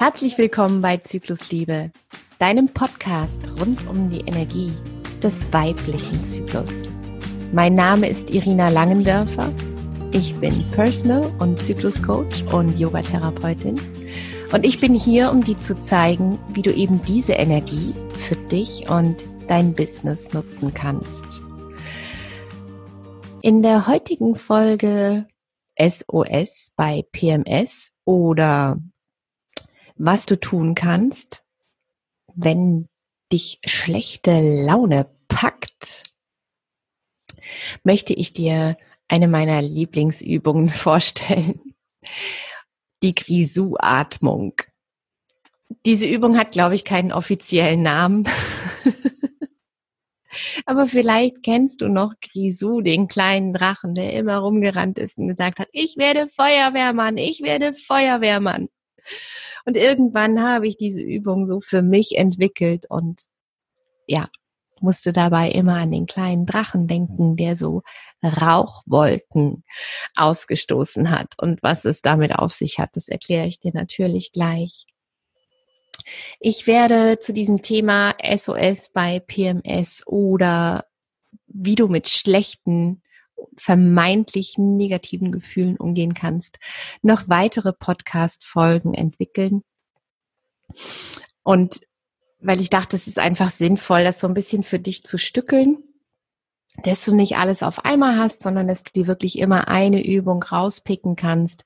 Herzlich willkommen bei Zyklusliebe, deinem Podcast rund um die Energie des weiblichen Zyklus. Mein Name ist Irina Langendörfer. Ich bin Personal- und Zykluscoach und Yogatherapeutin. Und ich bin hier, um dir zu zeigen, wie du eben diese Energie für dich und dein Business nutzen kannst. In der heutigen Folge SOS bei PMS oder was du tun kannst, wenn dich schlechte Laune packt, möchte ich dir eine meiner Lieblingsübungen vorstellen. Die Grisou-Atmung. Diese Übung hat, glaube ich, keinen offiziellen Namen. Aber vielleicht kennst du noch Grisou, den kleinen Drachen, der immer rumgerannt ist und gesagt hat, ich werde Feuerwehrmann, ich werde Feuerwehrmann. Und irgendwann habe ich diese Übung so für mich entwickelt und ja, musste dabei immer an den kleinen Drachen denken, der so Rauchwolken ausgestoßen hat. Und was es damit auf sich hat, das erkläre ich dir natürlich gleich. Ich werde zu diesem Thema SOS bei PMS oder wie du mit schlechten vermeintlichen negativen Gefühlen umgehen kannst, noch weitere Podcast-Folgen entwickeln. Und weil ich dachte, es ist einfach sinnvoll, das so ein bisschen für dich zu stückeln, dass du nicht alles auf einmal hast, sondern dass du dir wirklich immer eine Übung rauspicken kannst,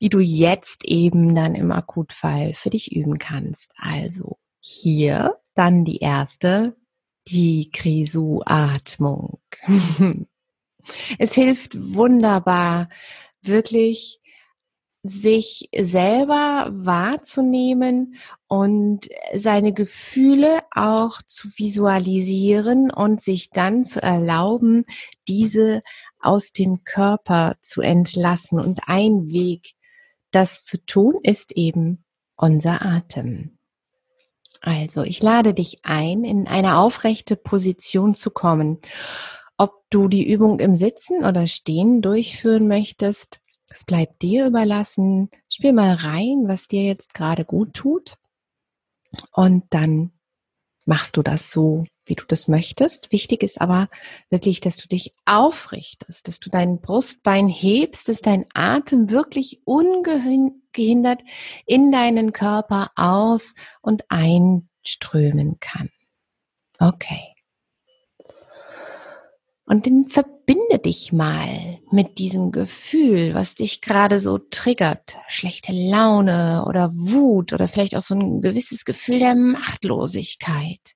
die du jetzt eben dann im Akutfall für dich üben kannst. Also hier dann die erste, die Krisu-Atmung. Es hilft wunderbar, wirklich sich selber wahrzunehmen und seine Gefühle auch zu visualisieren und sich dann zu erlauben, diese aus dem Körper zu entlassen. Und ein Weg, das zu tun, ist eben unser Atem. Also, ich lade dich ein, in eine aufrechte Position zu kommen ob du die Übung im Sitzen oder Stehen durchführen möchtest, das bleibt dir überlassen. Spiel mal rein, was dir jetzt gerade gut tut. Und dann machst du das so, wie du das möchtest. Wichtig ist aber wirklich, dass du dich aufrichtest, dass du dein Brustbein hebst, dass dein Atem wirklich ungehindert in deinen Körper aus und einströmen kann. Okay. Und dann verbinde dich mal mit diesem Gefühl, was dich gerade so triggert. Schlechte Laune oder Wut oder vielleicht auch so ein gewisses Gefühl der Machtlosigkeit.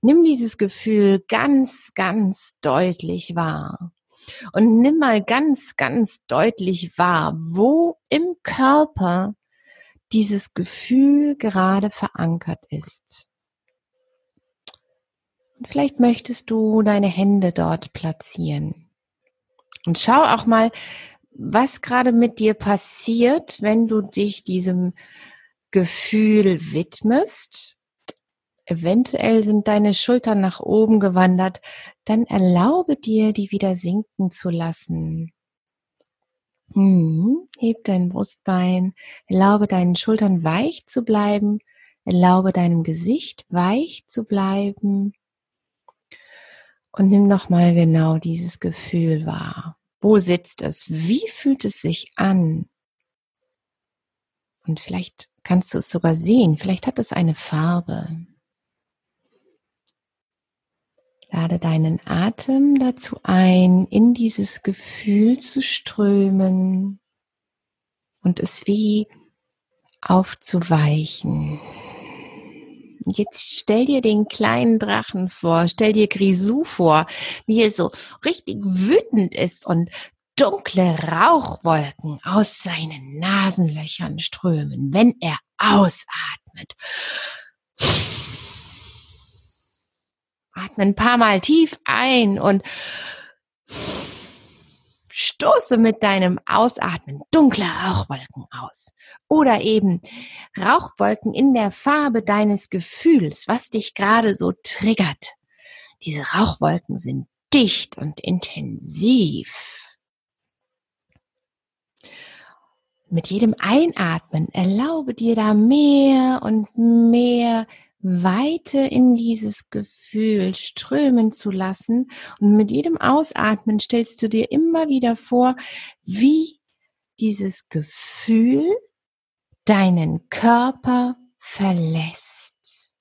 Nimm dieses Gefühl ganz, ganz deutlich wahr. Und nimm mal ganz, ganz deutlich wahr, wo im Körper dieses Gefühl gerade verankert ist. Vielleicht möchtest du deine Hände dort platzieren. Und schau auch mal, was gerade mit dir passiert, wenn du dich diesem Gefühl widmest. Eventuell sind deine Schultern nach oben gewandert. Dann erlaube dir, die wieder sinken zu lassen. Hm, heb dein Brustbein. Erlaube deinen Schultern weich zu bleiben. Erlaube deinem Gesicht weich zu bleiben. Und nimm noch mal genau dieses Gefühl wahr. Wo sitzt es? Wie fühlt es sich an? Und vielleicht kannst du es sogar sehen. Vielleicht hat es eine Farbe. Lade deinen Atem dazu ein, in dieses Gefühl zu strömen und es wie aufzuweichen. Jetzt stell dir den kleinen Drachen vor, stell dir Grisou vor, wie er so richtig wütend ist und dunkle Rauchwolken aus seinen Nasenlöchern strömen, wenn er ausatmet. Atme ein paar Mal tief ein und Stoße mit deinem Ausatmen dunkle Rauchwolken aus. Oder eben Rauchwolken in der Farbe deines Gefühls, was dich gerade so triggert. Diese Rauchwolken sind dicht und intensiv. mit jedem Einatmen erlaube dir da mehr und mehr Weite in dieses Gefühl strömen zu lassen. Und mit jedem Ausatmen stellst du dir immer wieder vor, wie dieses Gefühl deinen Körper verlässt.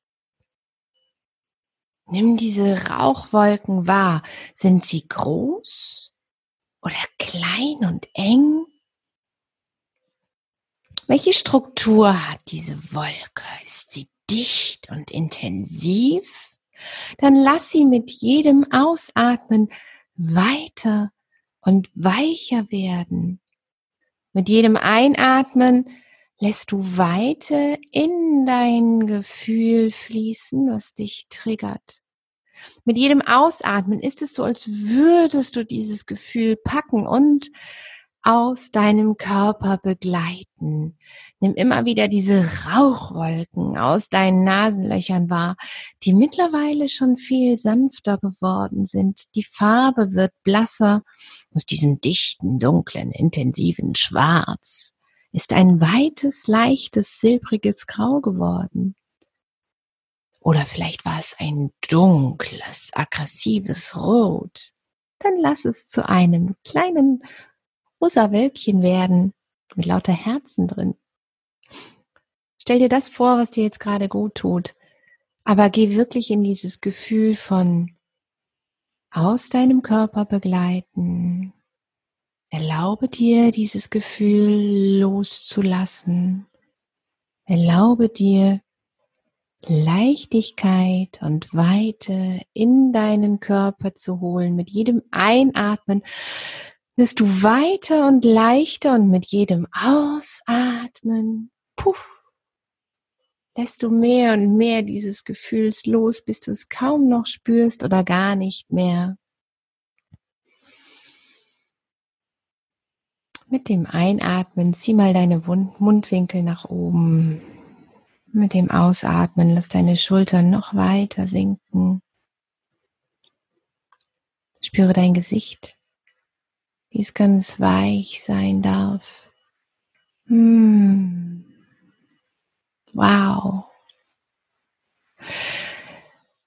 Nimm diese Rauchwolken wahr. Sind sie groß oder klein und eng? Welche Struktur hat diese Wolke? Ist sie dicht und intensiv? Dann lass sie mit jedem Ausatmen weiter und weicher werden. Mit jedem Einatmen lässt du Weite in dein Gefühl fließen, was dich triggert. Mit jedem Ausatmen ist es so, als würdest du dieses Gefühl packen und aus deinem Körper begleiten. Nimm immer wieder diese Rauchwolken aus deinen Nasenlöchern wahr, die mittlerweile schon viel sanfter geworden sind. Die Farbe wird blasser. Aus diesem dichten, dunklen, intensiven Schwarz ist ein weites, leichtes, silbriges Grau geworden. Oder vielleicht war es ein dunkles, aggressives Rot. Dann lass es zu einem kleinen rosa Wölkchen werden mit lauter Herzen drin. Stell dir das vor, was dir jetzt gerade gut tut. Aber geh wirklich in dieses Gefühl von aus deinem Körper begleiten. Erlaube dir, dieses Gefühl loszulassen. Erlaube dir, Leichtigkeit und Weite in deinen Körper zu holen. Mit jedem Einatmen wirst du weiter und leichter und mit jedem Ausatmen, puff, lässt du mehr und mehr dieses Gefühls los, bis du es kaum noch spürst oder gar nicht mehr. Mit dem Einatmen zieh mal deine Mundwinkel nach oben. Mit dem Ausatmen lass deine Schultern noch weiter sinken. Spüre dein Gesicht wie es ganz weich sein darf. Hm. Wow.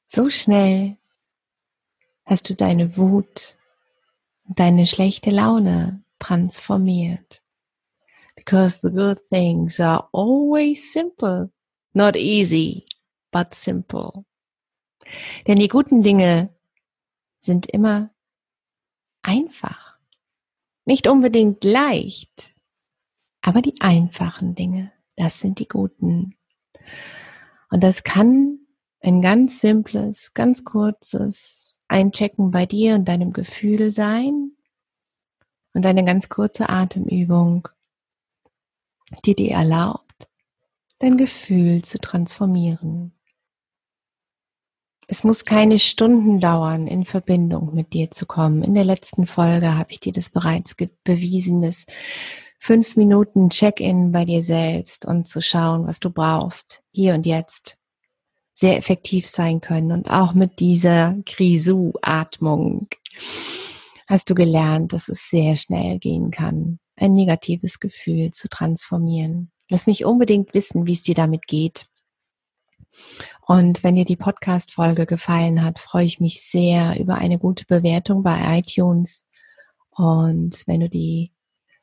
So schnell hast du deine Wut und deine schlechte Laune transformiert. Because the good things are always simple, not easy, but simple. Denn die guten Dinge sind immer einfach. Nicht unbedingt leicht, aber die einfachen Dinge, das sind die guten. Und das kann ein ganz simples, ganz kurzes Einchecken bei dir und deinem Gefühl sein und eine ganz kurze Atemübung, die dir erlaubt, dein Gefühl zu transformieren. Es muss keine Stunden dauern, in Verbindung mit dir zu kommen. In der letzten Folge habe ich dir das bereits bewiesen, dass fünf Minuten Check-in bei dir selbst und zu schauen, was du brauchst, hier und jetzt, sehr effektiv sein können. Und auch mit dieser Krisu-Atmung hast du gelernt, dass es sehr schnell gehen kann, ein negatives Gefühl zu transformieren. Lass mich unbedingt wissen, wie es dir damit geht. Und wenn dir die Podcast-Folge gefallen hat, freue ich mich sehr über eine gute Bewertung bei iTunes. Und wenn du die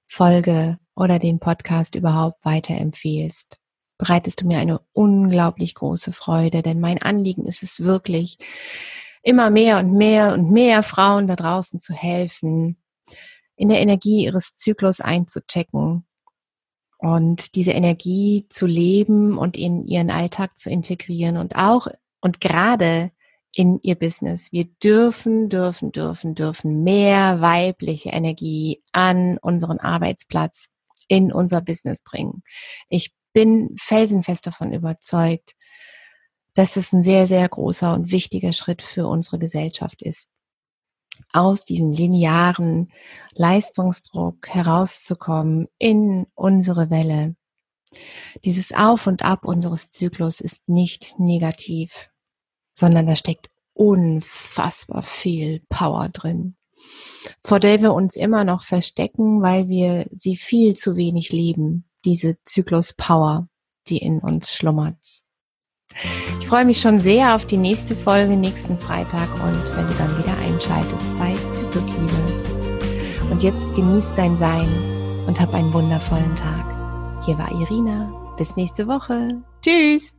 Folge oder den Podcast überhaupt weiterempfehlst, bereitest du mir eine unglaublich große Freude, denn mein Anliegen ist es wirklich, immer mehr und mehr und mehr Frauen da draußen zu helfen, in der Energie ihres Zyklus einzuchecken und diese Energie zu leben und in ihren Alltag zu integrieren und auch und gerade in ihr Business. Wir dürfen, dürfen, dürfen, dürfen mehr weibliche Energie an unseren Arbeitsplatz in unser Business bringen. Ich bin felsenfest davon überzeugt, dass es ein sehr, sehr großer und wichtiger Schritt für unsere Gesellschaft ist aus diesem linearen Leistungsdruck herauszukommen in unsere Welle. Dieses Auf und Ab unseres Zyklus ist nicht negativ, sondern da steckt unfassbar viel Power drin. vor der wir uns immer noch verstecken, weil wir sie viel zu wenig leben, diese Zyklus-Power, die in uns schlummert. Ich freue mich schon sehr auf die nächste Folge nächsten Freitag und wenn du dann wieder einschaltest bei Zyklusliebe. Und jetzt genieß dein Sein und hab einen wundervollen Tag. Hier war Irina. Bis nächste Woche. Tschüss.